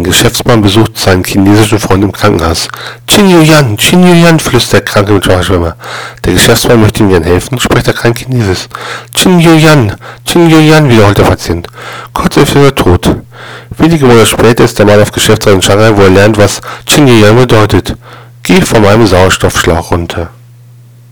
Ein Geschäftsmann besucht seinen chinesischen Freund im Krankenhaus. Qin Yuyan, Qin Yuyan, flüstert der Kranke mit Sprachschwimmer. Der Geschäftsmann möchte ihm gern helfen, spricht er kein Chinesisch. Qin Yuyan, Qin Yuyan, wiederholt der Patient. Kurz ist er tot. Wenige Monate später ist der Mann auf Geschäftsreise in Shanghai, wo er lernt, was Qin Yuyan bedeutet. Geh von meinem Sauerstoffschlauch runter.